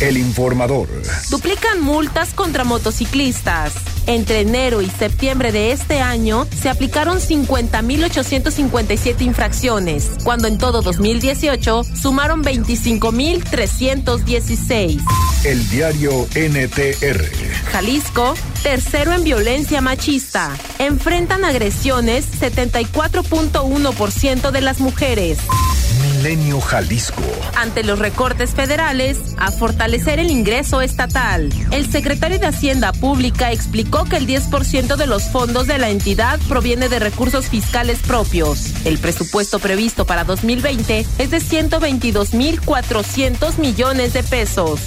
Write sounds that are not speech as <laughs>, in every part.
El informador. Duplican multas contra motociclistas. Entre enero y septiembre de este año se aplicaron 50.857 infracciones, cuando en todo 2018 sumaron 25.316. El diario NTR. Jalisco, tercero en violencia machista. Enfrentan agresiones 74.1% de las mujeres. Ante los recortes federales, a fortalecer el ingreso estatal. El secretario de Hacienda Pública explicó que el 10% de los fondos de la entidad proviene de recursos fiscales propios. El presupuesto previsto para 2020 es de 122.400 millones de pesos.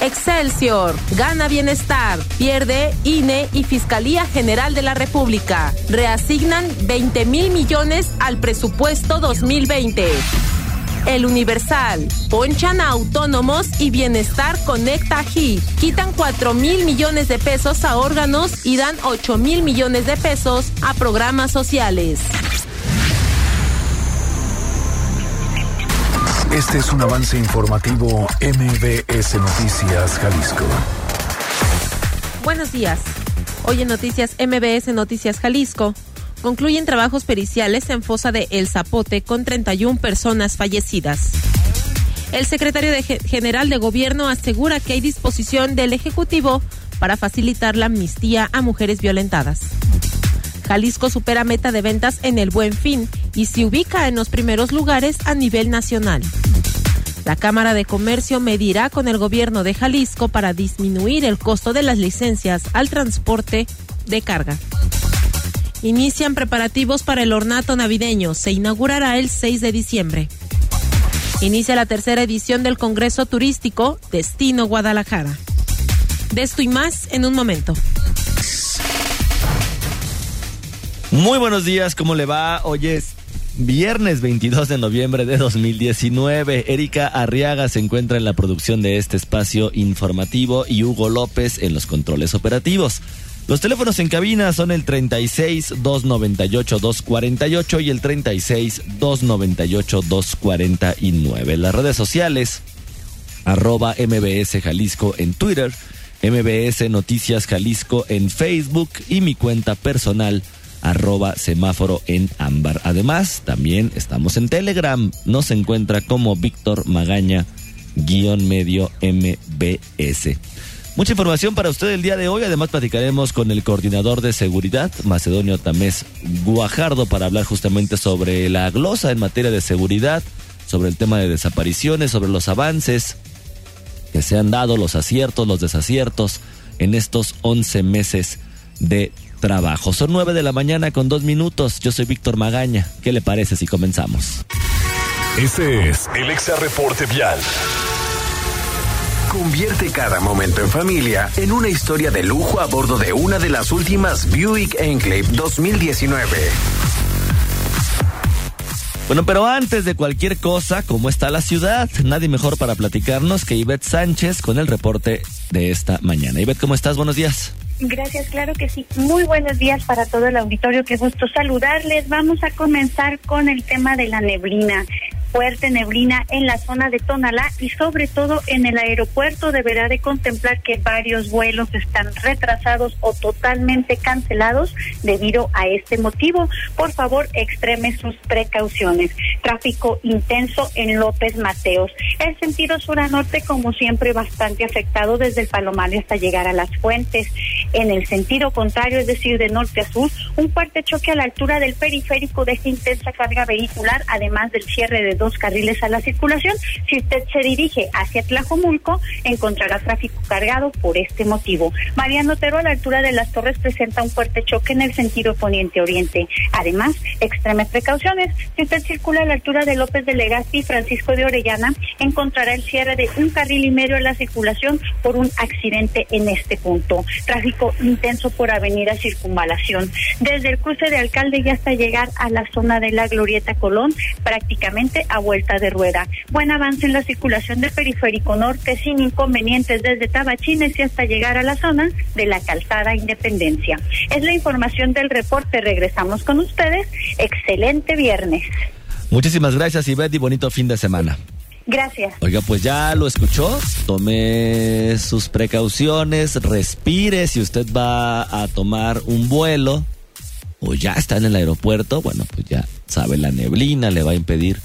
Excelsior, gana bienestar, pierde INE y Fiscalía General de la República. Reasignan 20 mil millones al presupuesto 2020. El Universal. Ponchan a autónomos y Bienestar Conecta HI. Quitan 4 mil millones de pesos a órganos y dan 8 mil millones de pesos a programas sociales. Este es un avance informativo MBS Noticias Jalisco. Buenos días. Hoy en Noticias MBS Noticias Jalisco. Concluyen trabajos periciales en fosa de El Zapote con 31 personas fallecidas. El secretario de general de Gobierno asegura que hay disposición del Ejecutivo para facilitar la amnistía a mujeres violentadas. Jalisco supera meta de ventas en el Buen Fin y se ubica en los primeros lugares a nivel nacional. La Cámara de Comercio medirá con el gobierno de Jalisco para disminuir el costo de las licencias al transporte de carga. Inician preparativos para el ornato navideño. Se inaugurará el 6 de diciembre. Inicia la tercera edición del Congreso Turístico Destino Guadalajara. De esto y más en un momento. Muy buenos días, ¿cómo le va? Hoy es viernes 22 de noviembre de 2019. Erika Arriaga se encuentra en la producción de este espacio informativo y Hugo López en los controles operativos. Los teléfonos en cabina son el 36 298 248 y el 36 298 249. Las redes sociales arroba MBS Jalisco en Twitter, MBS Noticias Jalisco en Facebook y mi cuenta personal arroba semáforo en ámbar. Además, también estamos en Telegram. Nos encuentra como Víctor Magaña guion medio MBS. Mucha información para usted el día de hoy. Además, platicaremos con el coordinador de seguridad, Macedonio Tamés Guajardo, para hablar justamente sobre la glosa en materia de seguridad, sobre el tema de desapariciones, sobre los avances que se han dado, los aciertos, los desaciertos en estos 11 meses de trabajo. Son 9 de la mañana con dos minutos. Yo soy Víctor Magaña. ¿Qué le parece si comenzamos? Este es el Exa Reporte Vial. Convierte cada momento en familia en una historia de lujo a bordo de una de las últimas Buick Enclave 2019. Bueno, pero antes de cualquier cosa, ¿cómo está la ciudad? Nadie mejor para platicarnos que Ivette Sánchez con el reporte de esta mañana. Ivette, ¿cómo estás? Buenos días. Gracias, claro que sí. Muy buenos días para todo el auditorio, qué gusto saludarles. Vamos a comenzar con el tema de la neblina fuerte neblina en la zona de Tonalá y sobre todo en el aeropuerto deberá de contemplar que varios vuelos están retrasados o totalmente cancelados debido a este motivo. Por favor, extreme sus precauciones. Tráfico intenso en López Mateos. El sentido sur a norte, como siempre, bastante afectado desde el Palomar hasta llegar a las fuentes. En el sentido contrario, es decir, de norte a sur, un fuerte choque a la altura del periférico deja intensa carga vehicular, además del cierre de dos carriles a la circulación. Si usted se dirige hacia Tlajomulco, encontrará tráfico cargado por este motivo. Mariano Otero a la altura de las torres presenta un fuerte choque en el sentido poniente-oriente. Además, extremes precauciones. Si usted circula a la altura de López de Legazpi y Francisco de Orellana, encontrará el cierre de un carril y medio a la circulación por un accidente en este punto. Tráfico intenso por avenida Circunvalación. Desde el cruce de Alcalde ya hasta llegar a la zona de la Glorieta Colón, prácticamente a vuelta de rueda. Buen avance en la circulación del periférico norte sin inconvenientes desde Tabachines y hasta llegar a la zona de la calzada Independencia. Es la información del reporte. Regresamos con ustedes. Excelente viernes. Muchísimas gracias, Ivette, y bonito fin de semana. Gracias. Oiga, pues ya lo escuchó. Tome sus precauciones, respire si usted va a tomar un vuelo o ya está en el aeropuerto. Bueno, pues ya sabe, la neblina le va a impedir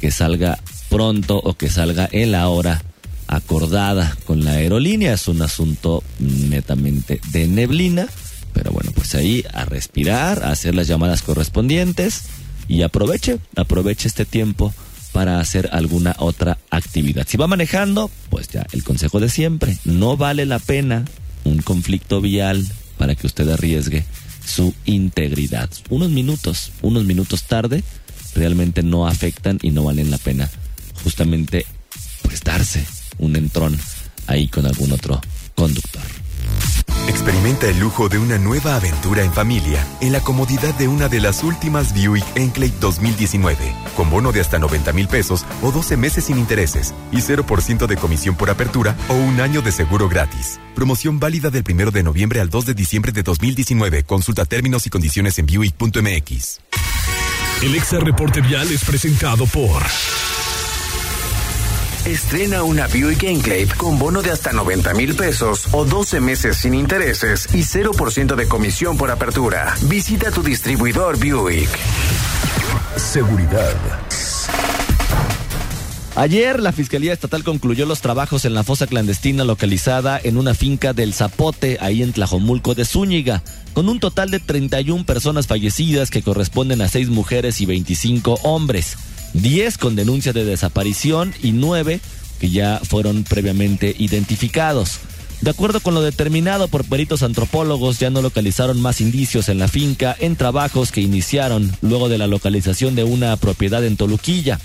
que salga pronto o que salga en la hora acordada con la aerolínea. Es un asunto netamente de neblina. Pero bueno, pues ahí a respirar, a hacer las llamadas correspondientes y aproveche, aproveche este tiempo para hacer alguna otra actividad. Si va manejando, pues ya el consejo de siempre, no vale la pena un conflicto vial para que usted arriesgue su integridad. Unos minutos, unos minutos tarde, realmente no afectan y no valen la pena justamente pues darse un entrón ahí con algún otro conductor. Experimenta el lujo de una nueva aventura en familia en la comodidad de una de las últimas Buick Enclave 2019, con bono de hasta 90 mil pesos o 12 meses sin intereses y 0% de comisión por apertura o un año de seguro gratis. Promoción válida del 1 de noviembre al 2 de diciembre de 2019. Consulta términos y condiciones en Buick.mx. El Exa Reporte Vial es presentado por... Estrena una Buick Enclave con bono de hasta 90 mil pesos o 12 meses sin intereses y 0% de comisión por apertura. Visita tu distribuidor Buick. Seguridad. Ayer la Fiscalía Estatal concluyó los trabajos en la fosa clandestina localizada en una finca del Zapote, ahí en Tlajomulco de Zúñiga, con un total de 31 personas fallecidas que corresponden a 6 mujeres y 25 hombres. 10 con denuncia de desaparición y 9 que ya fueron previamente identificados. De acuerdo con lo determinado por peritos antropólogos, ya no localizaron más indicios en la finca en trabajos que iniciaron luego de la localización de una propiedad en Toluquilla.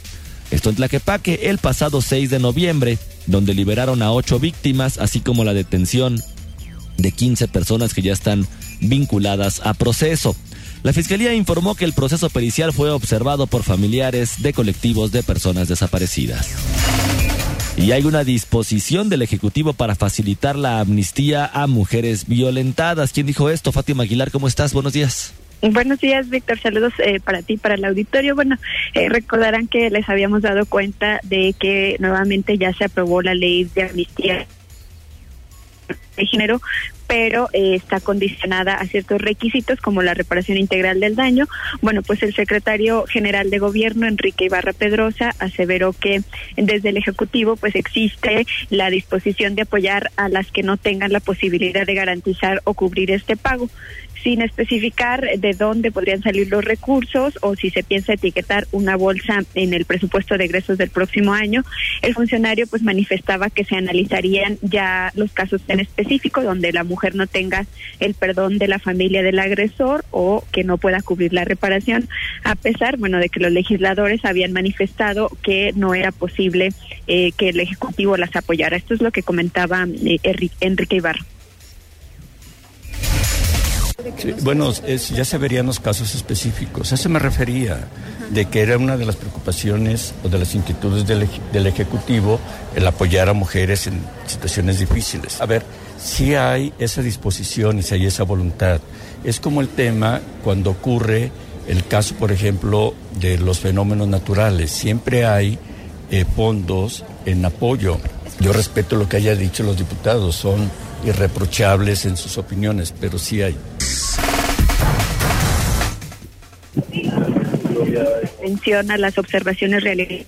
Esto en Tlaquepaque el pasado 6 de noviembre, donde liberaron a ocho víctimas, así como la detención de 15 personas que ya están vinculadas a proceso. La Fiscalía informó que el proceso pericial fue observado por familiares de colectivos de personas desaparecidas. Y hay una disposición del Ejecutivo para facilitar la amnistía a mujeres violentadas. ¿Quién dijo esto? Fátima Aguilar, ¿cómo estás? Buenos días. Buenos días, Víctor. Saludos eh, para ti, para el auditorio. Bueno, eh, recordarán que les habíamos dado cuenta de que nuevamente ya se aprobó la ley de amnistía de género, pero eh, está condicionada a ciertos requisitos como la reparación integral del daño. Bueno, pues el secretario general de gobierno, Enrique Ibarra Pedrosa, aseveró que desde el Ejecutivo pues existe la disposición de apoyar a las que no tengan la posibilidad de garantizar o cubrir este pago sin especificar de dónde podrían salir los recursos o si se piensa etiquetar una bolsa en el presupuesto de egresos del próximo año, el funcionario pues manifestaba que se analizarían ya los casos en específico donde la mujer no tenga el perdón de la familia del agresor o que no pueda cubrir la reparación, a pesar, bueno, de que los legisladores habían manifestado que no era posible eh, que el Ejecutivo las apoyara. Esto es lo que comentaba eh, Enrique Ibarra. Bueno, es, ya se verían los casos específicos. Eso me refería, de que era una de las preocupaciones o de las inquietudes del, del Ejecutivo el apoyar a mujeres en situaciones difíciles. A ver, si hay esa disposición y si hay esa voluntad. Es como el tema cuando ocurre el caso, por ejemplo, de los fenómenos naturales. Siempre hay eh, fondos en apoyo. Yo respeto lo que haya dicho los diputados, son irreprochables en sus opiniones, pero sí hay. Menciona las observaciones reales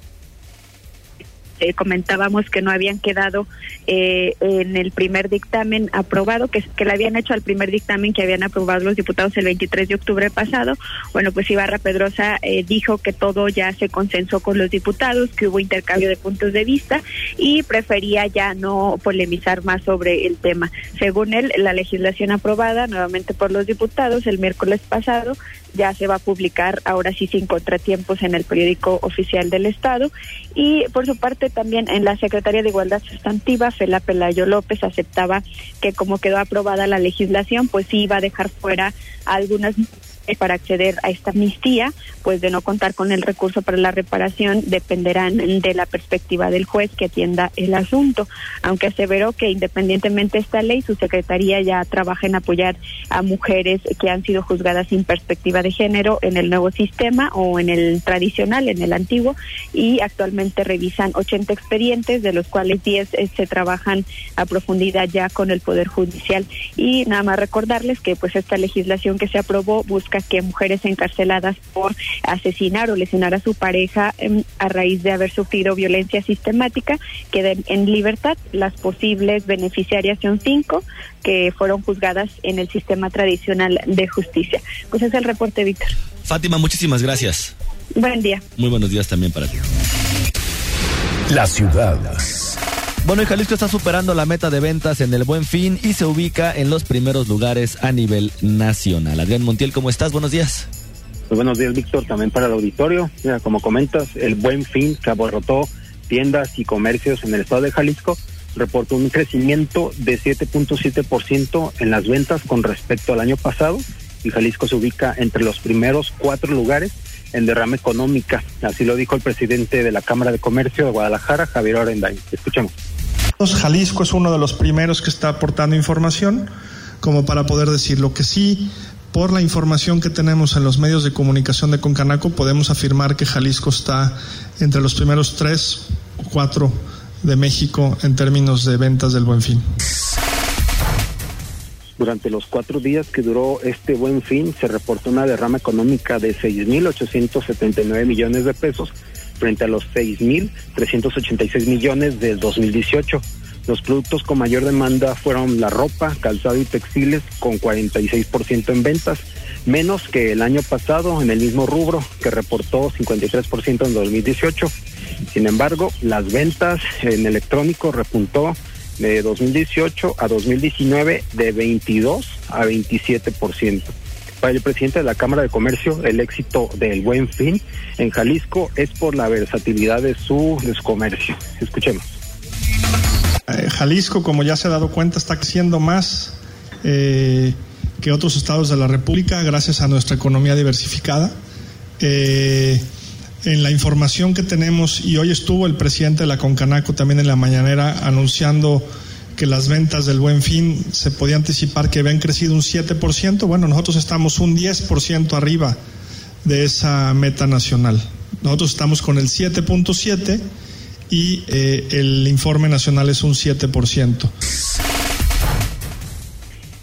eh, comentábamos que no habían quedado eh, en el primer dictamen aprobado, que, que le habían hecho al primer dictamen que habían aprobado los diputados el 23 de octubre pasado. Bueno, pues Ibarra Pedrosa eh, dijo que todo ya se consensó con los diputados, que hubo intercambio de puntos de vista y prefería ya no polemizar más sobre el tema. Según él, la legislación aprobada nuevamente por los diputados el miércoles pasado ya se va a publicar ahora sí sin contratiempos en el periódico oficial del Estado. Y por su parte también en la Secretaría de Igualdad Sustantiva, Fela Pelayo López aceptaba que como quedó aprobada la legislación, pues sí iba a dejar fuera algunas para acceder a esta amnistía, pues de no contar con el recurso para la reparación dependerán de la perspectiva del juez que atienda el asunto, aunque aseveró que independientemente de esta ley, su secretaría ya trabaja en apoyar a mujeres que han sido juzgadas sin perspectiva de género en el nuevo sistema o en el tradicional, en el antiguo, y actualmente revisan 80 expedientes, de los cuales 10 eh, se trabajan a profundidad ya con el Poder Judicial. Y nada más recordarles que pues esta legislación que se aprobó busca que mujeres encarceladas por asesinar o lesionar a su pareja em, a raíz de haber sufrido violencia sistemática queden en libertad. Las posibles beneficiarias son cinco que fueron juzgadas en el sistema tradicional de justicia. Pues es el reporte, Víctor. Fátima, muchísimas gracias. Buen día. Muy buenos días también para ti. La ciudad. Bueno, y Jalisco está superando la meta de ventas en el Buen Fin y se ubica en los primeros lugares a nivel nacional. Adrián Montiel, ¿cómo estás? Buenos días. Pues buenos días, Víctor, también para el auditorio. Mira, como comentas, el Buen Fin que aborrotó tiendas y comercios en el estado de Jalisco reportó un crecimiento de 7.7% en las ventas con respecto al año pasado y Jalisco se ubica entre los primeros cuatro lugares en derrama económica. Así lo dijo el presidente de la Cámara de Comercio de Guadalajara, Javier Orendain. Escuchemos. Jalisco es uno de los primeros que está aportando información como para poder decir lo que sí. Por la información que tenemos en los medios de comunicación de Concanaco, podemos afirmar que Jalisco está entre los primeros tres o cuatro de México en términos de ventas del buen fin. Durante los cuatro días que duró este buen fin, se reportó una derrama económica de 6.879 millones de pesos frente a los 6.386 millones del 2018. Los productos con mayor demanda fueron la ropa, calzado y textiles, con 46% en ventas, menos que el año pasado en el mismo rubro, que reportó 53% en 2018. Sin embargo, las ventas en electrónico repuntó de 2018 a 2019 de 22 a 27%. Para el presidente de la Cámara de Comercio, el éxito del Buen Fin en Jalisco es por la versatilidad de su, de su comercio. Escuchemos. Eh, Jalisco, como ya se ha dado cuenta, está creciendo más eh, que otros estados de la República gracias a nuestra economía diversificada. Eh, en la información que tenemos, y hoy estuvo el presidente de la Concanaco también en la mañanera anunciando que las ventas del Buen Fin se podía anticipar que habían crecido un 7%, bueno, nosotros estamos un 10% arriba de esa meta nacional. Nosotros estamos con el 7.7 y eh, el informe nacional es un 7%.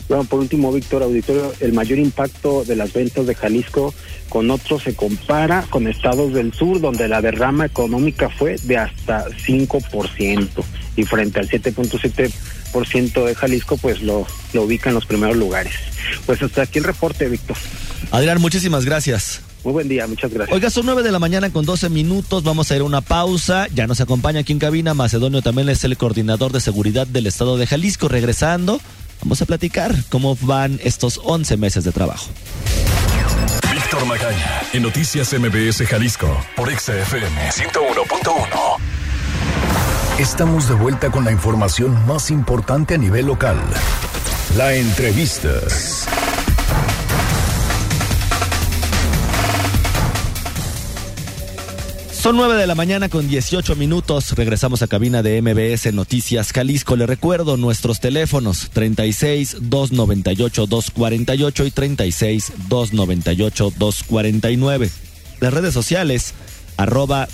Bueno, por último, Víctor Auditorio, el mayor impacto de las ventas de Jalisco con otros se compara con estados del sur, donde la derrama económica fue de hasta 5%, y frente al 7.7% de Jalisco, pues lo, lo ubica en los primeros lugares. Pues hasta aquí el reporte, Víctor. Adrián, muchísimas gracias. Muy buen día, muchas gracias. Oiga, son 9 de la mañana con 12 minutos, vamos a ir a una pausa. Ya nos acompaña aquí en cabina Macedonio, también es el coordinador de seguridad del estado de Jalisco. Regresando, vamos a platicar cómo van estos 11 meses de trabajo. Víctor Magaña, en Noticias MBS Jalisco, por XFM 101.1. Estamos de vuelta con la información más importante a nivel local. La entrevista. Son 9 de la mañana con 18 minutos. Regresamos a cabina de MBS Noticias Jalisco. Le recuerdo nuestros teléfonos 36 298 248 y 36 298 249. Las redes sociales arroba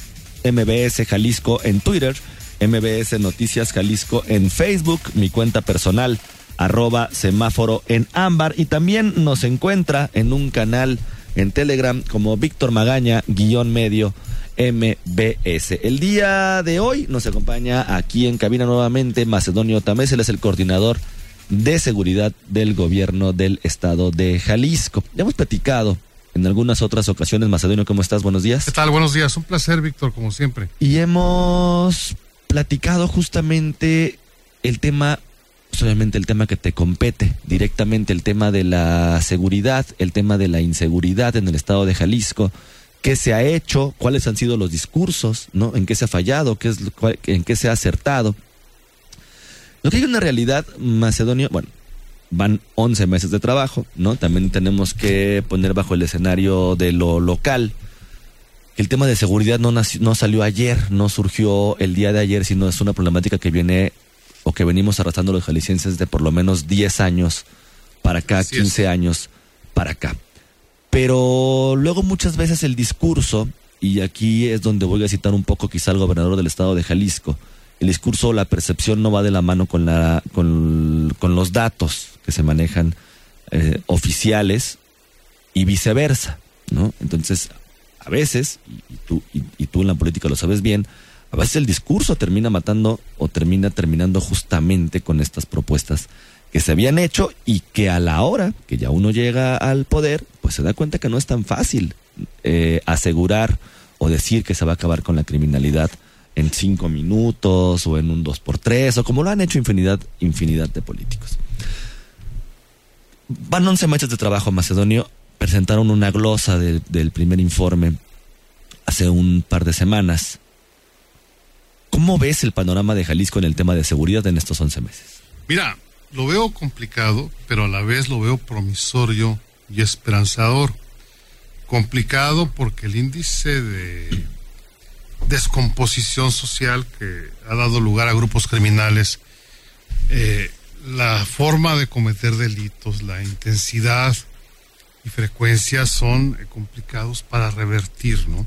MBS Jalisco en Twitter, MBS Noticias Jalisco en Facebook, mi cuenta personal arroba semáforo en ámbar y también nos encuentra en un canal en Telegram como Víctor Magaña guion medio MBS. El día de hoy nos acompaña aquí en cabina nuevamente Macedonio Tamés, él es el coordinador de seguridad del gobierno del estado de Jalisco. Ya hemos platicado en algunas otras ocasiones. Macedonio, ¿cómo estás? Buenos días. ¿Qué tal? Buenos días. Un placer, Víctor, como siempre. Y hemos platicado justamente el tema, pues, obviamente el tema que te compete directamente, el tema de la seguridad, el tema de la inseguridad en el estado de Jalisco qué se ha hecho, cuáles han sido los discursos, ¿no? En qué se ha fallado, qué es, en qué se ha acertado. Lo que hay una realidad, Macedonio, bueno, van 11 meses de trabajo, ¿no? También tenemos que poner bajo el escenario de lo local. El tema de seguridad no, no salió ayer, no surgió el día de ayer, sino es una problemática que viene o que venimos arrastrando los jaliscienses de por lo menos 10 años para acá, 15 años para acá. Pero luego muchas veces el discurso, y aquí es donde voy a citar un poco quizá al gobernador del estado de Jalisco, el discurso o la percepción no va de la mano con, la, con, los datos que se manejan eh, oficiales y viceversa, ¿no? Entonces, a veces, y, tú, y tú en la política lo sabes bien, a veces el discurso termina matando o termina terminando justamente con estas propuestas que se habían hecho y que a la hora que ya uno llega al poder, pues se da cuenta que no es tan fácil eh, asegurar o decir que se va a acabar con la criminalidad en cinco minutos o en un dos por tres o como lo han hecho infinidad, infinidad de políticos. Van 11 meses de trabajo Macedonio, presentaron una glosa del primer informe hace un par de semanas. ¿Cómo ves el panorama de Jalisco en el tema de seguridad en estos 11 meses? Mira, lo veo complicado, pero a la vez lo veo promisorio y esperanzador. Complicado porque el índice de descomposición social que ha dado lugar a grupos criminales, eh, la forma de cometer delitos, la intensidad y frecuencia son eh, complicados para revertir, ¿no?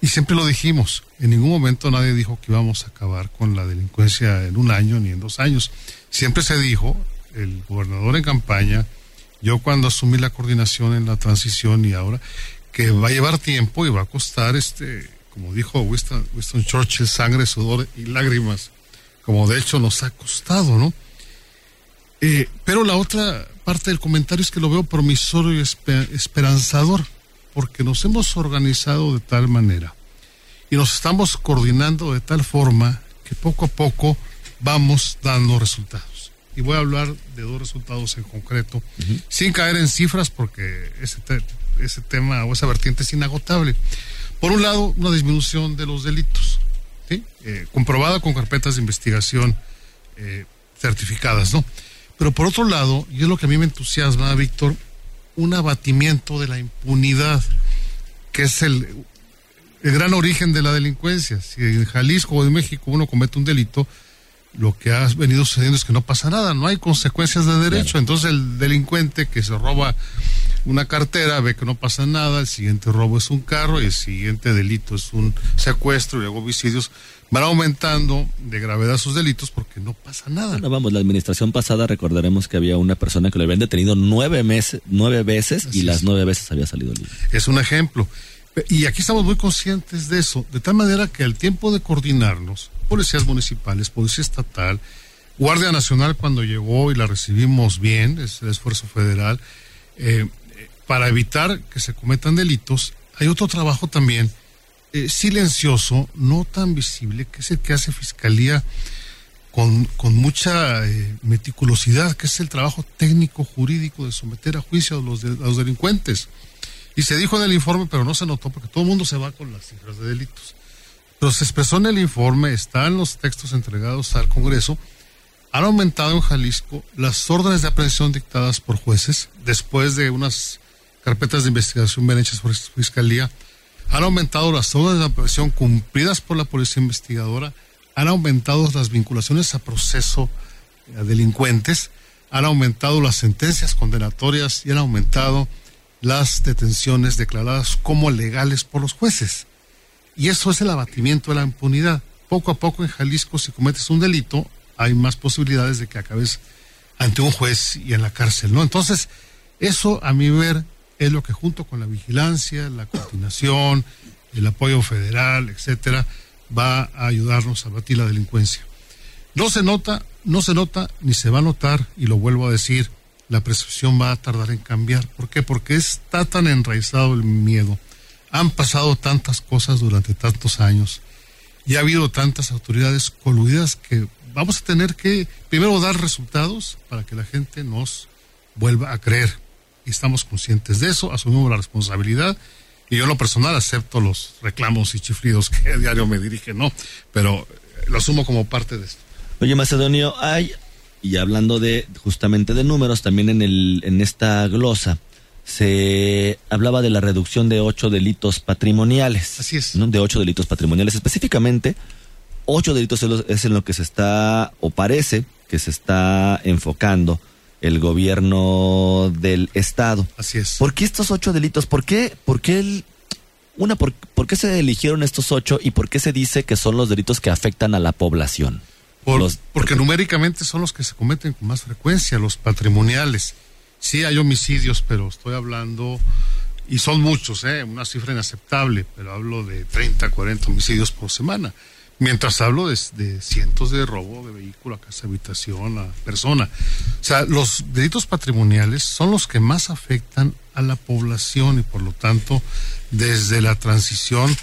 Y siempre lo dijimos, en ningún momento nadie dijo que íbamos a acabar con la delincuencia en un año ni en dos años. Siempre se dijo, el gobernador en campaña, yo cuando asumí la coordinación en la transición y ahora, que va a llevar tiempo y va a costar, este, como dijo Winston, Churchill, sangre, sudor y lágrimas, como de hecho nos ha costado, ¿no? Eh, pero la otra parte del comentario es que lo veo promisorio y esperanzador porque nos hemos organizado de tal manera y nos estamos coordinando de tal forma que poco a poco vamos dando resultados. Y voy a hablar de dos resultados en concreto, sin caer en cifras porque ese, ese tema o esa vertiente es inagotable. Por un lado, una disminución de los delitos, eh, comprobada con carpetas de investigación eh, certificadas, ¿no? Pero por otro lado, y es lo que a mí me entusiasma, Víctor, un abatimiento de la impunidad, que es el, el gran origen de la delincuencia. Si en Jalisco o en México uno comete un delito, lo que ha venido sucediendo es que no pasa nada, no hay consecuencias de derecho. Entonces el delincuente que se roba una cartera ve que no pasa nada, el siguiente robo es un carro y el siguiente delito es un secuestro y luego homicidios van aumentando de gravedad sus delitos porque no pasa nada. Bueno, vamos, la administración pasada recordaremos que había una persona que le habían detenido nueve, meses, nueve veces y las nueve veces había salido libre. Es un ejemplo. Y aquí estamos muy conscientes de eso, de tal manera que al tiempo de coordinarnos, policías municipales, policía estatal, Guardia Nacional cuando llegó y la recibimos bien, es el esfuerzo federal, eh, para evitar que se cometan delitos, hay otro trabajo también eh, silencioso, no tan visible, que es el que hace Fiscalía con, mucha eh, meticulosidad, que es el trabajo técnico jurídico de someter a juicio a los, a los delincuentes. Y se dijo en el informe, pero no se notó porque todo el mundo se va con las cifras de delitos. Pero se expresó en el informe, están los textos entregados al Congreso, han aumentado en Jalisco las órdenes de aprehensión dictadas por jueces después de unas carpetas de investigación bien hechas por Fiscalía han aumentado las órdenes de aprehensión cumplidas por la policía investigadora, han aumentado las vinculaciones a proceso a delincuentes, han aumentado las sentencias condenatorias y han aumentado las detenciones declaradas como legales por los jueces. Y eso es el abatimiento de la impunidad. Poco a poco en Jalisco, si cometes un delito, hay más posibilidades de que acabes ante un juez y en la cárcel, ¿no? Entonces, eso a mi ver es lo que junto con la vigilancia, la coordinación, el apoyo federal, etcétera, va a ayudarnos a batir la delincuencia. No se nota, no se nota, ni se va a notar, y lo vuelvo a decir, la percepción va a tardar en cambiar. ¿Por qué? Porque está tan enraizado el miedo. Han pasado tantas cosas durante tantos años y ha habido tantas autoridades coludidas que vamos a tener que primero dar resultados para que la gente nos vuelva a creer. Y estamos conscientes de eso, asumimos la responsabilidad y yo en lo personal acepto los reclamos y chiflidos que a <laughs> diario me dirigen, ¿no? Pero lo asumo como parte de esto. Oye, Macedonio, hay, y hablando de justamente de números, también en, el, en esta glosa se hablaba de la reducción de ocho delitos patrimoniales. Así es. ¿no? De ocho delitos patrimoniales. Específicamente, ocho delitos es en lo que se está, o parece que se está enfocando el gobierno del Estado. Así es. ¿Por qué estos ocho delitos? ¿Por qué, por qué el, una, por, por, qué se eligieron estos ocho y por qué se dice que son los delitos que afectan a la población? Por, porque numéricamente son los que se cometen con más frecuencia, los patrimoniales. Sí hay homicidios, pero estoy hablando, y son muchos, ¿eh? una cifra inaceptable, pero hablo de 30, 40 homicidios por semana. Mientras hablo de, cientos de robo de vehículo a casa, habitación, a persona. O sea, los delitos patrimoniales son los que más afectan a la población y por lo tanto, desde la transición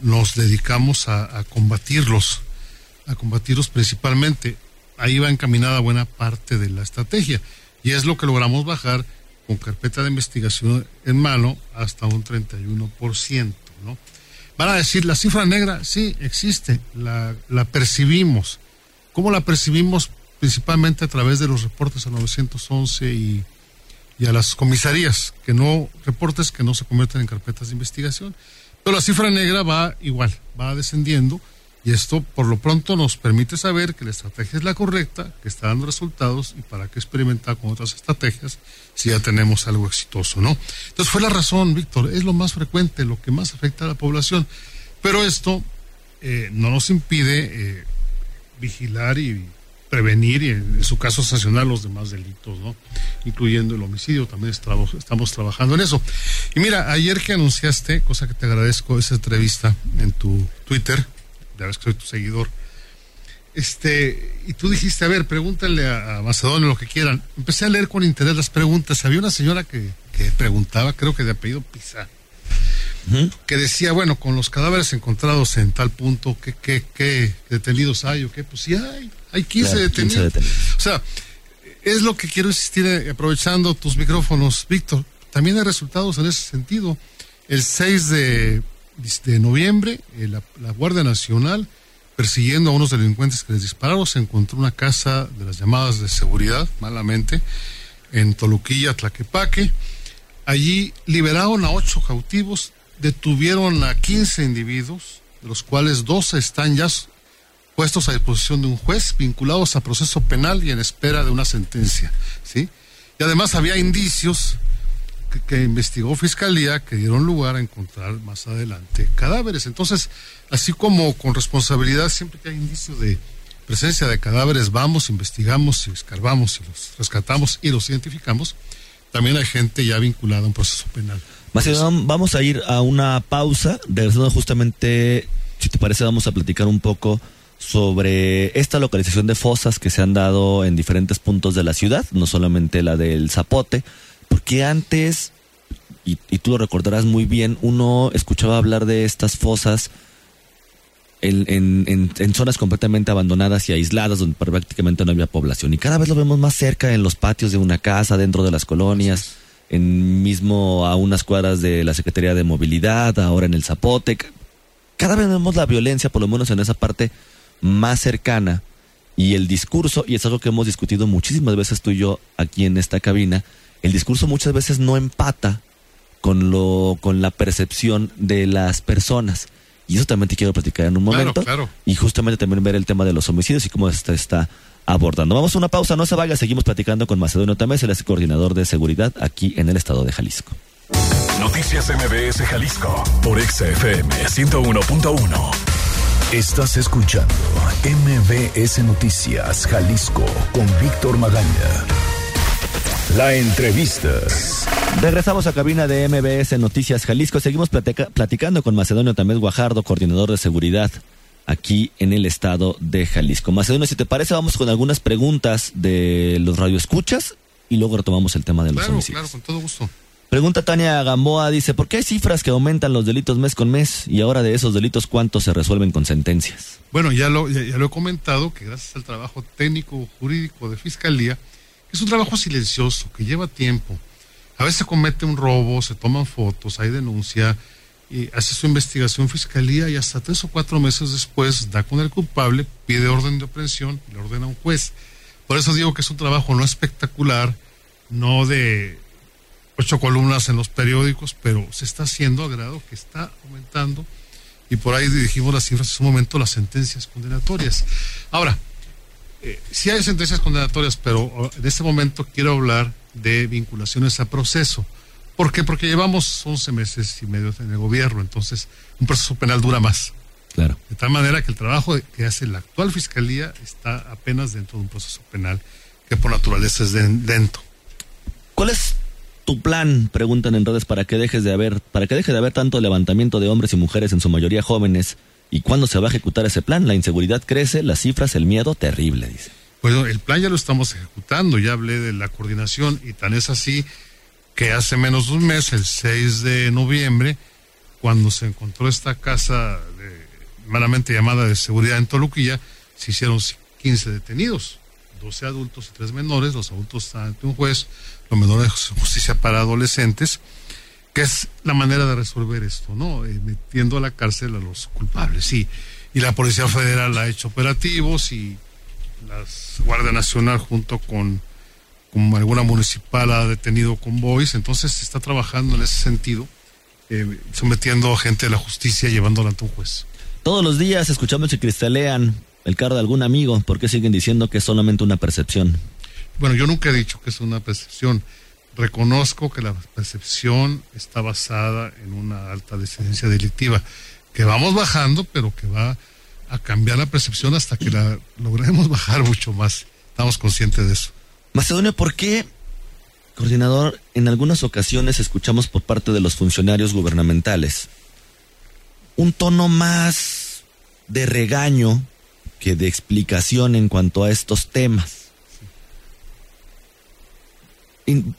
nos dedicamos a, a combatirlos a combatirlos principalmente. Ahí va encaminada buena parte de la estrategia y es lo que logramos bajar con carpeta de investigación en mano hasta un 31%, ¿no? Van a decir, la cifra negra, sí, existe, la, la percibimos. ¿Cómo la percibimos? Principalmente a través de los reportes a 911 y, y a las comisarías, que no, reportes que no se convierten en carpetas de investigación. Pero la cifra negra va igual, va descendiendo y esto por lo pronto nos permite saber que la estrategia es la correcta, que está dando resultados y para qué experimentar con otras estrategias si ya tenemos algo exitoso, ¿no? Entonces fue la razón, Víctor, es lo más frecuente, lo que más afecta a la población. Pero esto eh, no nos impide eh, vigilar y prevenir y en su caso sancionar los demás delitos, ¿no? Incluyendo el homicidio, también estamos, estamos trabajando en eso. Y mira, ayer que anunciaste, cosa que te agradezco, esa entrevista en tu Twitter, ya ves que soy tu seguidor. Este, y tú dijiste, a ver, pregúntale a, Macedonio lo que quieran. Empecé a leer con interés las preguntas. Había una señora que, que preguntaba, creo que de apellido Pizarro, que decía, bueno, con los cadáveres encontrados en tal punto, ¿qué, qué, qué detenidos hay o qué? Pues sí hay, hay 15, detenidos. O sea, es lo que quiero insistir, eh, aprovechando tus micrófonos, Víctor. También hay resultados en ese sentido. El 6 de de noviembre, eh, la, la, Guardia Nacional, persiguiendo a unos delincuentes que les dispararon, se encontró una casa de las llamadas de seguridad, malamente, en Toluquilla, Tlaquepaque. Allí liberaron a ocho cautivos, detuvieron a 15 individuos, de los cuales 12 están ya puestos a disposición de un juez, vinculados a proceso penal y en espera de una sentencia. ¿sí? Y además había indicios que, investigó Fiscalía que dieron lugar a encontrar más adelante cadáveres. Entonces, así como con responsabilidad, siempre que hay indicio de presencia de cadáveres, vamos, investigamos y escarbamos y los rescatamos y los identificamos, también hay gente ya vinculada a un proceso penal. vamos a ir a una pausa, regresando justamente, si te parece, vamos a platicar un poco sobre esta localización de fosas que se han dado en diferentes puntos de la ciudad, no solamente la del Zapote, porque antes, y, tú lo recordarás muy bien, uno escuchaba hablar de estas fosas en, zonas completamente abandonadas y aisladas donde prácticamente no había población. Y cada vez lo vemos más cerca en los patios de una casa, dentro de las colonias, en mismo a unas cuadras de la Secretaría de Movilidad, ahora en el Zapote. Cada vez vemos la violencia, por lo menos en esa parte más cercana. Y el discurso, y es algo que hemos discutido muchísimas veces tú y yo aquí en esta cabina, el discurso muchas veces no empata con lo con la percepción de las personas. Y eso también te quiero platicar en un momento. Y justamente también ver el tema de los homicidios y cómo se está abordando. Vamos a una pausa, no se vaya, seguimos platicando con Macedonio Tamés, el es coordinador de seguridad aquí en el estado de Jalisco. Noticias MBS Jalisco por XFM 101.1. Estás escuchando MBS Noticias Jalisco con Víctor Magaña. La entrevista. Regresamos a cabina de MBS Noticias Jalisco. Seguimos platica- platicando con Macedonio Tamés Guajardo, coordinador de seguridad aquí en el estado de Jalisco. Macedonio, si te parece, vamos con algunas preguntas de los radioescuchas y luego retomamos el tema de los Claro, homicidios. claro, con todo gusto. Pregunta Tania Gamboa, dice, ¿por qué hay cifras que aumentan los delitos mes con mes y ahora de esos delitos cuántos se resuelven con sentencias? Bueno, ya lo, ya, ya lo he comentado que gracias al trabajo técnico jurídico de fiscalía, es un trabajo silencioso que lleva tiempo. A veces se comete un robo, se toman fotos, hay denuncia, y hace su investigación fiscalía y hasta tres o cuatro meses después da con el culpable, pide orden de aprehensión y le ordena a un juez. Por eso digo que es un trabajo no espectacular, no de ocho columnas en los periódicos, pero se está haciendo a grado que está aumentando y por ahí dijimos las cifras en su momento, las sentencias condenatorias. Ahora, eh, sí hay sentencias condenatorias, pero oh, en este momento quiero hablar de vinculaciones a proceso. ¿Por qué? Porque llevamos 11 meses y medio en el gobierno, entonces un proceso penal dura más. Claro. De tal manera que el trabajo que hace la actual fiscalía está apenas dentro de un proceso penal que por naturaleza es lento. ¿Cuál es tu plan? Preguntan en redes para que dejes de haber, para que deje de haber tanto levantamiento de hombres y mujeres, en su mayoría jóvenes. ¿Y cuándo se va a ejecutar ese plan? La inseguridad crece, las cifras, el miedo, terrible, dice. Bueno, el plan ya lo estamos ejecutando, ya hablé de la coordinación y tan es así que hace menos de un mes, el 6 de noviembre, cuando se encontró esta casa de, malamente llamada de seguridad en Toluquilla, se hicieron 15 detenidos, 12 adultos y 3 menores, los adultos están ante un juez, los menores justicia para adolescentes, que es la manera de resolver esto, ¿no? Eh, metiendo a la cárcel a los culpables, sí. Y la Policía Federal ha hecho operativos y las Guardia Nacional junto con, con alguna municipal ha detenido convoys, entonces se está trabajando en ese sentido, eh, sometiendo a gente a la justicia llevándola ante un juez. Todos los días escuchamos que cristalean el carro de algún amigo. ¿Por qué siguen diciendo que es solamente una percepción? Bueno, yo nunca he dicho que es una percepción. Reconozco que la percepción está basada en una alta desidencia delictiva, que vamos bajando, pero que va a cambiar la percepción hasta que la logremos bajar mucho más. Estamos conscientes de eso. Macedonio, ¿por qué, coordinador, en algunas ocasiones escuchamos por parte de los funcionarios gubernamentales un tono más de regaño que de explicación en cuanto a estos temas?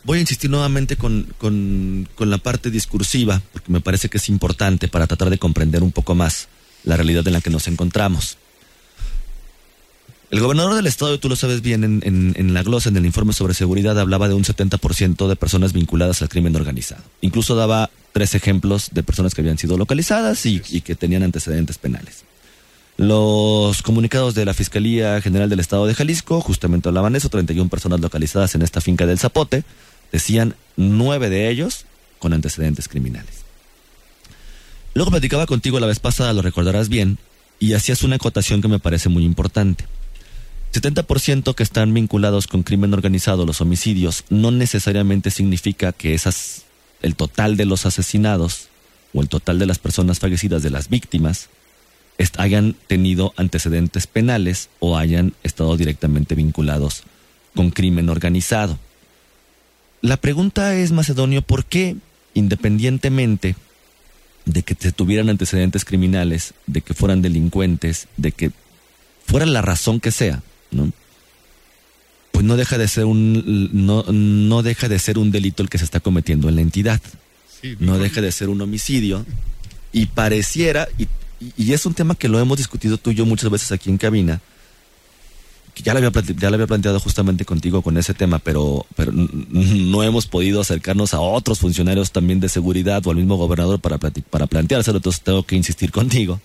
Voy a insistir nuevamente con, con, con la parte discursiva, porque me parece que es importante para tratar de comprender un poco más la realidad en la que nos encontramos. El gobernador del estado, tú lo sabes bien, en, en, en la glosa, en el informe sobre seguridad, hablaba de un 70% de personas vinculadas al crimen organizado. Incluso daba tres ejemplos de personas que habían sido localizadas y, y que tenían antecedentes penales. Los comunicados de la Fiscalía General del Estado de Jalisco justamente hablaban eso, 31 personas localizadas en esta finca del Zapote, decían nueve de ellos con antecedentes criminales. Luego platicaba contigo la vez pasada, lo recordarás bien, y hacías una acotación que me parece muy importante. 70% que están vinculados con crimen organizado, los homicidios, no necesariamente significa que esas, el total de los asesinados o el total de las personas fallecidas de las víctimas hayan tenido antecedentes penales o hayan estado directamente vinculados con crimen organizado. La pregunta es, Macedonio, ¿por qué, independientemente de que se tuvieran antecedentes criminales, de que fueran delincuentes, de que fuera la razón que sea, ¿no? Pues no deja de ser un no, no deja de ser un delito el que se está cometiendo en la entidad. Sí, No deja de ser un homicidio y pareciera y, y- es un tema que lo hemos discutido tú y yo muchas veces aquí en cabina. Que ya lo había ya había planteado justamente contigo con ese tema, pero pero no hemos podido acercarnos a otros funcionarios también de seguridad o al mismo gobernador para para planteárselo, entonces tengo que insistir contigo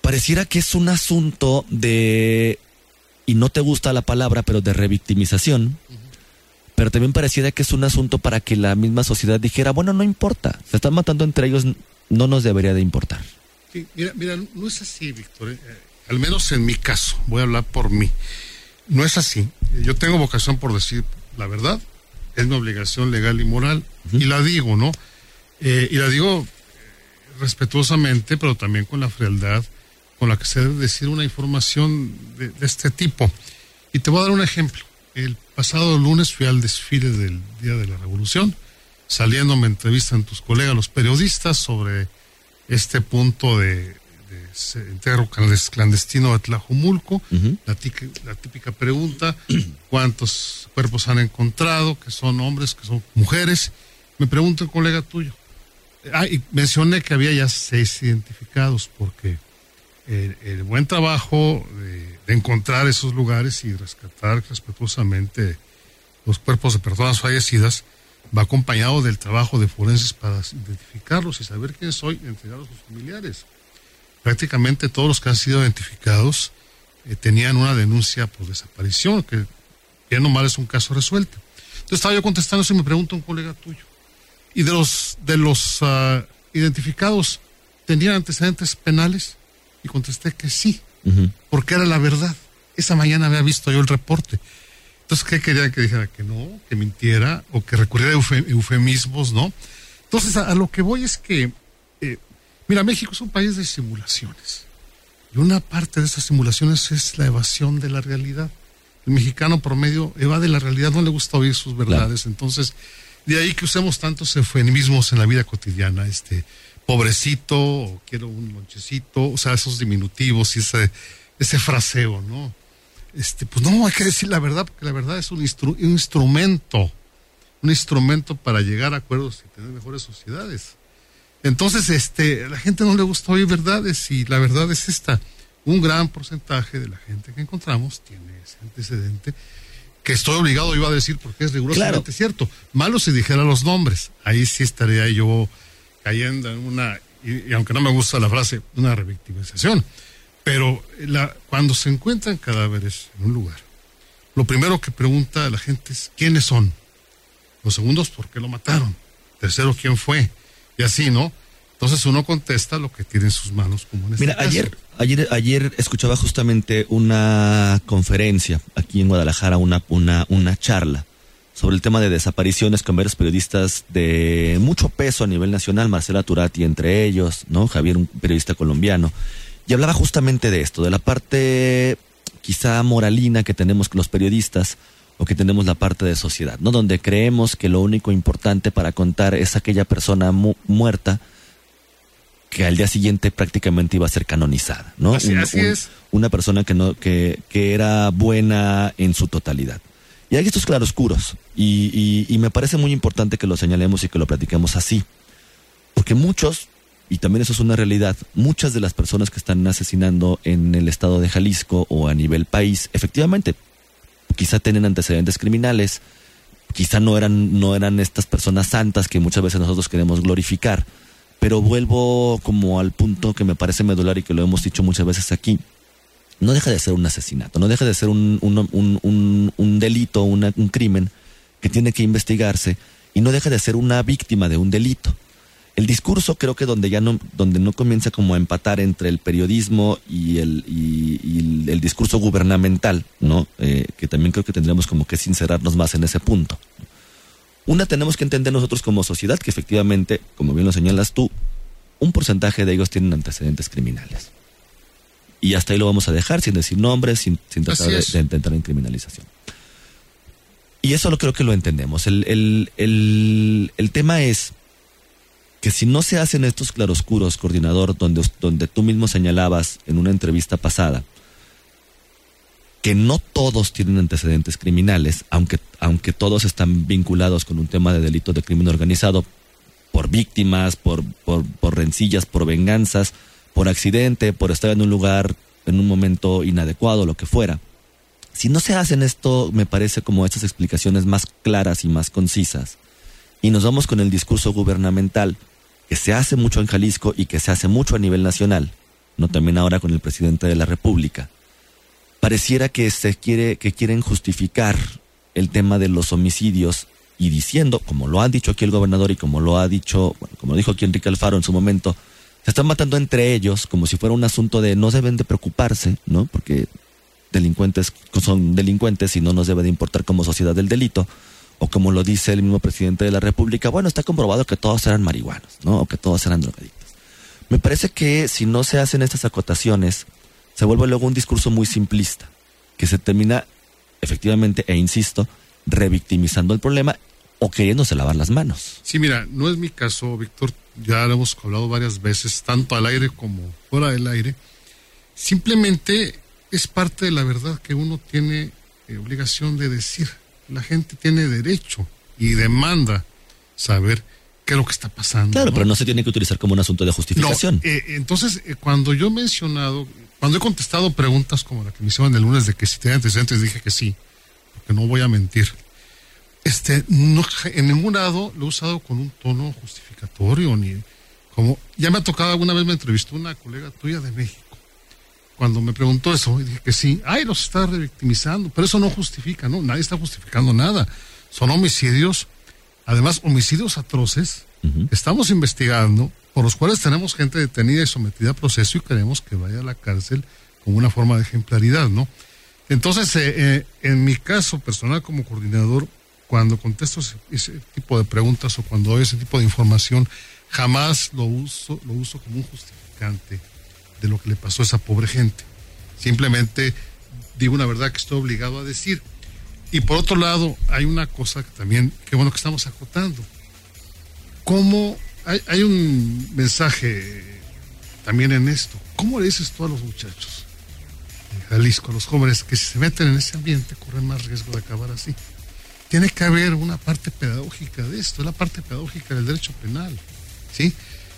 pareciera que es un asunto de, y no te gusta la palabra, pero de revictimización, pero también pareciera que es un asunto para que la misma sociedad dijera, bueno, no importa, se están matando entre ellos, no nos debería de importar. Sí, mira, mira, no es así, Víctor. eh, eh, al menos en mi caso, voy a hablar por mí. No es así. Yo tengo vocación por decir la verdad, es mi obligación legal y moral, y la digo, ¿no? Eh, y la digo respetuosamente, pero también con la frialdad con la que se debe decir una información de, de este tipo. Y te voy a dar un ejemplo. El pasado lunes fui al desfile del Día de la Revolución. Saliendo me entrevistan tus colegas, los periodistas, sobre este punto de, entierro clandestino de Tlajumulco. la, la, típica pregunta, <clears throat> ¿cuántos cuerpos han encontrado? Que son hombres, que son mujeres. Me pregunta el colega tuyo. Ah, y mencioné que había ya seis identificados porque el, buen trabajo de, encontrar esos lugares y rescatar respetuosamente los cuerpos de personas fallecidas va acompañado del trabajo de forenses para identificarlos y saber quiénes soy y entregarlos a sus familiares. Prácticamente todos los que han sido identificados eh, tenían una denuncia por desaparición, que bien o mal es un caso resuelto. Entonces estaba yo contestando eso y me pregunta un colega tuyo. ¿Y de los, de los ah, identificados tenían antecedentes penales? Y contesté que sí, porque era la verdad. Esa mañana había visto yo el reporte. Entonces, ¿qué querían que dijera? Que no, que mintiera o que recurriera a eufemismos, ¿no? Entonces, a, lo que voy es que, eh, mira, México es un país de simulaciones. Y una parte de esas simulaciones es la evasión de la realidad. El mexicano promedio evade la realidad, no le gusta oír sus verdades. Entonces, de ahí que usemos tantos eufemismos en la vida cotidiana, este, pobrecito, o quiero un lonchecito, o sea, esos diminutivos y ese, ese fraseo, ¿no? Este, pues no, hay que decir la verdad, porque la verdad es un, instrumento, un instrumento para llegar a acuerdos y tener mejores sociedades. Entonces, este, a la gente no le gusta oír verdades y la verdad es esta. Un gran porcentaje de la gente que encontramos tiene ese antecedente que estoy obligado iba a decir porque es rigurosamente cierto. Malo si dijera los nombres. Ahí sí estaría yo cayendo en una, y, aunque no me gusta la frase, una revictimización. Pero la, cuando se encuentran cadáveres en un lugar, lo primero que pregunta la gente es quiénes son. Los segundos, ¿por qué lo mataron? Tercero, ¿quién fue? Y así, ¿no? Entonces uno contesta lo que tiene en sus manos como en este Mira, ayer, ayer, ayer escuchaba justamente una conferencia aquí en Guadalajara, una, una, una charla sobre el tema de desapariciones con varios periodistas de mucho peso a nivel nacional, Marcela Turati entre ellos, ¿no? Javier, un periodista colombiano, y hablaba justamente de esto, de la parte quizá moralina que tenemos los periodistas o que tenemos la parte de sociedad, ¿no? Donde creemos que lo único importante para contar es aquella persona muerta que al día siguiente prácticamente iba a ser canonizada, ¿no? Así, es. Una persona que no que, que era buena en su totalidad. Y hay estos claroscuros. Y, y, me parece muy importante que lo señalemos y que lo platiquemos así. Porque muchos, y también eso es una realidad, muchas de las personas que están asesinando en el estado de Jalisco o a nivel país, efectivamente, quizá tienen antecedentes criminales, quizá no eran, no eran estas personas santas que muchas veces nosotros queremos glorificar. Pero vuelvo como al punto que me parece medular y que lo hemos dicho muchas veces aquí no deja de ser un asesinato, no deja de ser un, un, delito, un crimen que tiene que investigarse y no deja de ser una víctima de un delito. El discurso creo que donde ya no, donde no comienza como a empatar entre el periodismo y el, y, el discurso gubernamental, ¿no? Eh, que también creo que tendríamos como que sincerarnos más en ese punto. Una tenemos que entender nosotros como sociedad que efectivamente, como bien lo señalas tú, un porcentaje de ellos tienen antecedentes criminales y hasta ahí lo vamos a dejar sin decir nombres, sin, tratar de, intentar en criminalización. Y eso lo creo que lo entendemos. El, el, tema es que si no se hacen estos claroscuros, coordinador, donde, donde tú mismo señalabas en una entrevista pasada, que no todos tienen antecedentes criminales, aunque, aunque todos están vinculados con un tema de delito de crimen organizado, por víctimas, por, por, por rencillas, por venganzas, por accidente, por estar en un lugar en un momento inadecuado, lo que fuera. Si no se hacen esto, me parece como estas explicaciones más claras y más concisas, y nos vamos con el discurso gubernamental, que se hace mucho en Jalisco y que se hace mucho a nivel nacional, no también ahora con el presidente de la República, pareciera que se quiere, que quieren justificar el tema de los homicidios y diciendo, como lo ha dicho aquí el gobernador y como lo ha dicho, como dijo aquí Enrique Alfaro en su momento, se están matando entre ellos como si fuera un asunto de no deben de preocuparse, ¿no? Porque delincuentes son delincuentes y no nos debe de importar como sociedad el delito. O como lo dice el mismo presidente de la República, bueno, está comprobado que todos eran marihuanos, ¿no? O que todos eran drogadictos. Me parece que si no se hacen estas acotaciones, se vuelve luego un discurso muy simplista, que se termina, efectivamente, e insisto, revictimizando el problema o queriéndose lavar las manos. Sí, mira, no es mi caso, Víctor, ya lo hemos hablado varias veces, tanto al aire como fuera del aire. Simplemente es parte de la verdad que uno tiene eh, obligación de decir. La gente tiene derecho y demanda saber qué es lo que está pasando. Claro, pero no se tiene que utilizar como un asunto de justificación. Eh, entonces, eh, cuando yo he mencionado, cuando he contestado preguntas como la que me hicieron el lunes de que si tenía antecedentes, dije que sí, porque no voy a mentir. Este, no, en ningún lado lo he usado con un tono justificatorio, ni como, ya me ha tocado alguna vez me entrevistó una colega tuya de México. Cuando me preguntó eso, dije que sí, ay, los está revictimizando, pero eso no justifica, ¿no? Nadie está justificando nada. Son homicidios además homicidios atroces, estamos investigando, por los cuales tenemos gente detenida y sometida a proceso y queremos que vaya a la cárcel como una forma de ejemplaridad, ¿no? Entonces, eh, eh, en mi caso personal como coordinador, cuando contesto ese, tipo de preguntas o cuando doy ese tipo de información, jamás lo uso, lo uso como un justificante de lo que le pasó a esa pobre gente. Simplemente digo una verdad que estoy obligado a decir. Y por otro lado, hay una cosa que también, qué bueno que estamos acotando. ¿Cómo hay, hay un mensaje también en esto? ¿Cómo le dices tú a los muchachos en Jalisco, a los jóvenes, que si se meten en ese ambiente corren más riesgo de acabar así? Tiene que haber una parte pedagógica de esto, es la parte pedagógica del derecho penal, ¿sí?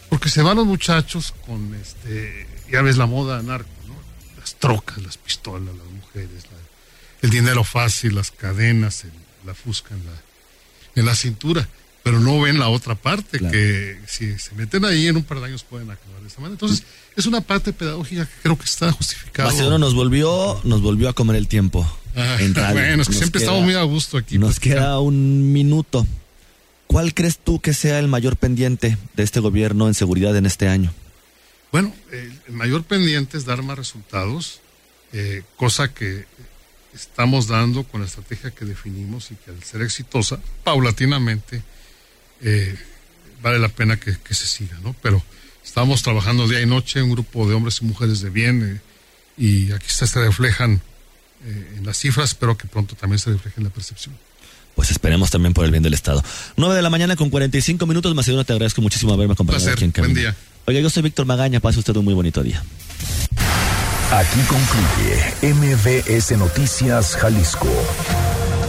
Porque se van los muchachos con, este, ya ves la moda narco, ¿no? Las trocas, las pistolas, las mujeres, la el dinero fácil, las cadenas, la fusca en la, en la cintura, pero no ven la otra parte, que si se meten ahí en un par de años pueden acabar de esa manera. Entonces, es una parte pedagógica que creo que está justificada. nos volvió, nos volvió a comer el tiempo. Ah, <laughs> bueno, es que siempre estamos muy a gusto aquí. Nos queda un minuto. ¿Cuál crees tú que sea el mayor pendiente de este gobierno en seguridad en este año? Bueno, el mayor pendiente es dar más resultados, eh, cosa que estamos dando con la estrategia que definimos y que al ser exitosa, paulatinamente, eh, vale la pena que, se siga, ¿no? Pero estamos trabajando día y noche, un grupo de hombres y mujeres de bien, eh, y aquí se reflejan en las cifras, pero que pronto también se refleje en la percepción. Pues esperemos también por el bien del Estado. 9 de la mañana con 45 minutos, Macedonio, te agradezco muchísimo haberme acompañado aquí en Buen día. Oye, yo soy Víctor Magaña, pase usted un muy bonito día. Aquí concluye MBS Noticias Jalisco.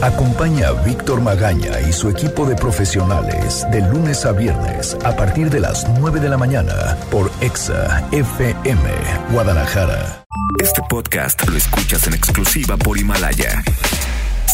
Acompaña a Víctor Magaña y su equipo de profesionales de lunes a viernes a partir de las 9 de la mañana por Exa FM Guadalajara. Este podcast lo escuchas en exclusiva por Himalaya.